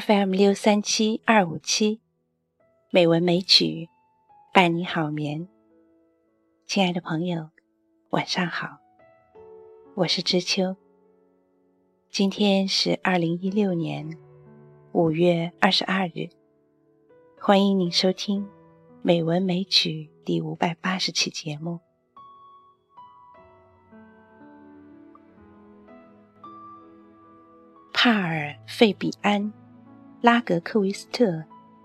FM 六三七二五七，美文美曲伴你好眠。亲爱的朋友，晚上好，我是知秋。今天是二零一六年五月二十二日，欢迎您收听《美文美曲》第五百八十期节目。帕尔费比安。拉格克维斯特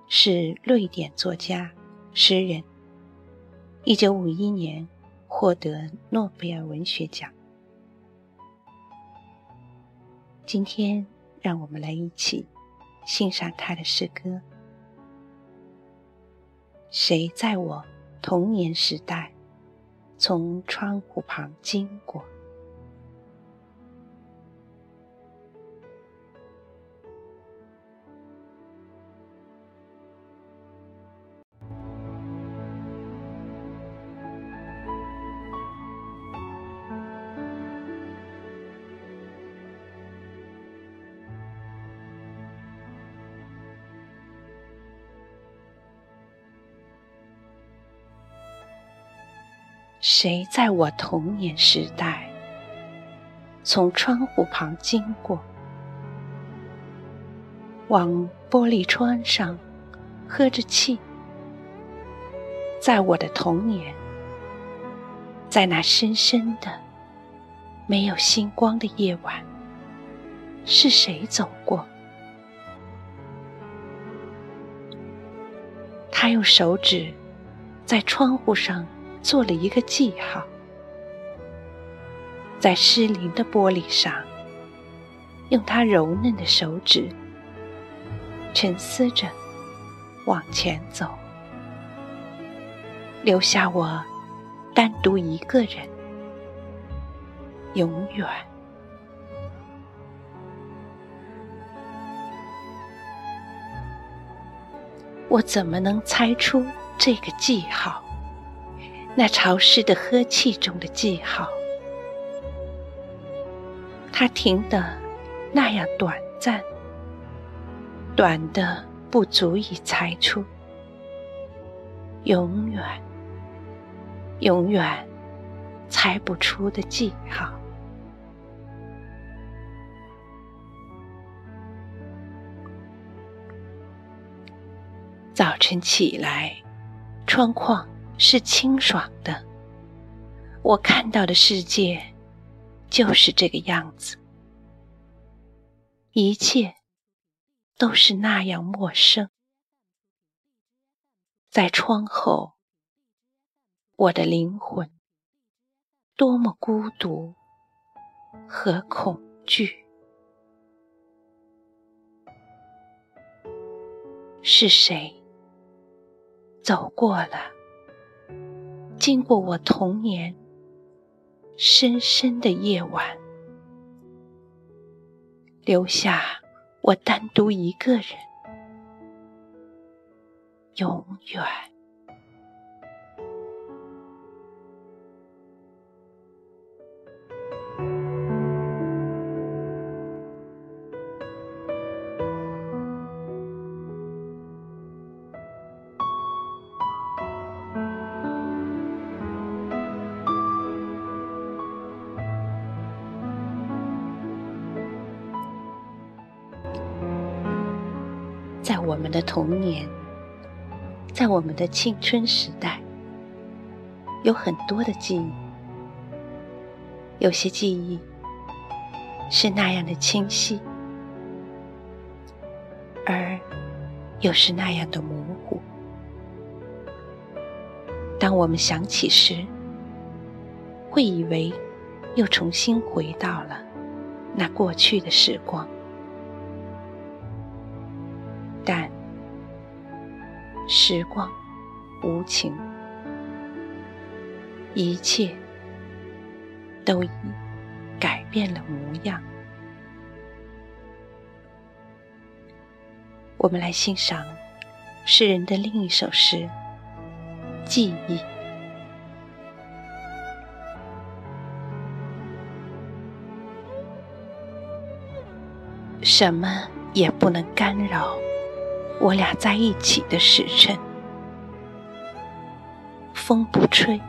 是瑞典作家、诗人。一九五一年获得诺贝尔文学奖。今天，让我们来一起欣赏他的诗歌。谁在我童年时代从窗户旁经过？谁在我童年时代从窗户旁经过，往玻璃窗上喝着气？在我的童年，在那深深的没有星光的夜晚，是谁走过？他用手指在窗户上。做了一个记号，在失灵的玻璃上，用他柔嫩的手指沉思着往前走，留下我单独一个人，永远。我怎么能猜出这个记号？那潮湿的呵气中的记号，它停得那样短暂，短的不足以猜出，永远、永远猜不出的记号。早晨起来，窗框。是清爽的，我看到的世界就是这个样子，一切都是那样陌生。在窗后，我的灵魂多么孤独和恐惧，是谁走过了？经过我童年深深的夜晚，留下我单独一个人，永远。在我们的童年，在我们的青春时代，有很多的记忆。有些记忆是那样的清晰，而又是那样的模糊。当我们想起时，会以为又重新回到了那过去的时光。时光无情，一切都已改变了模样。我们来欣赏诗人的另一首诗《记忆》。什么也不能干扰我俩在一起的时辰。风不吹，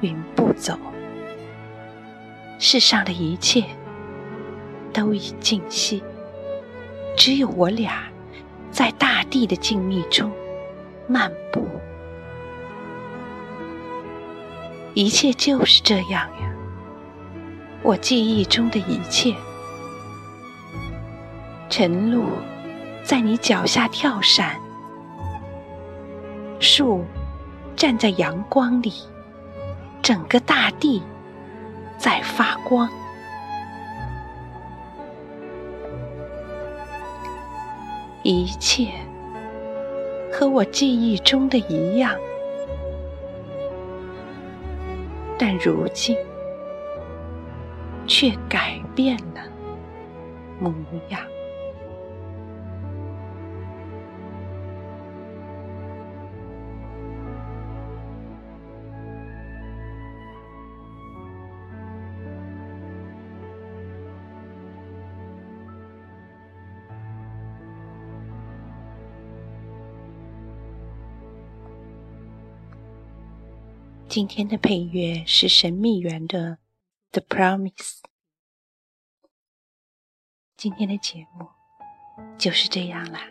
云不走，世上的一切都已静息，只有我俩在大地的静谧中漫步。一切就是这样呀，我记忆中的一切。晨露在你脚下跳闪，树站在阳光里，整个大地在发光。一切和我记忆中的一样，但如今却改变了模样。今天的配乐是神秘园的《The Promise》。今天的节目就是这样啦，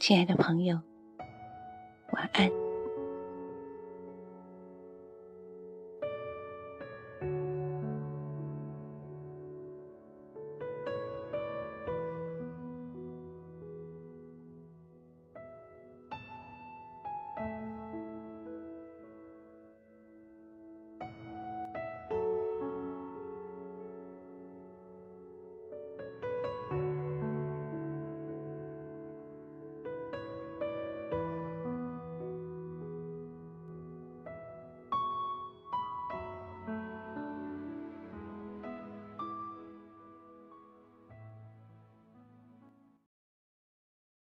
亲爱的朋友，晚安。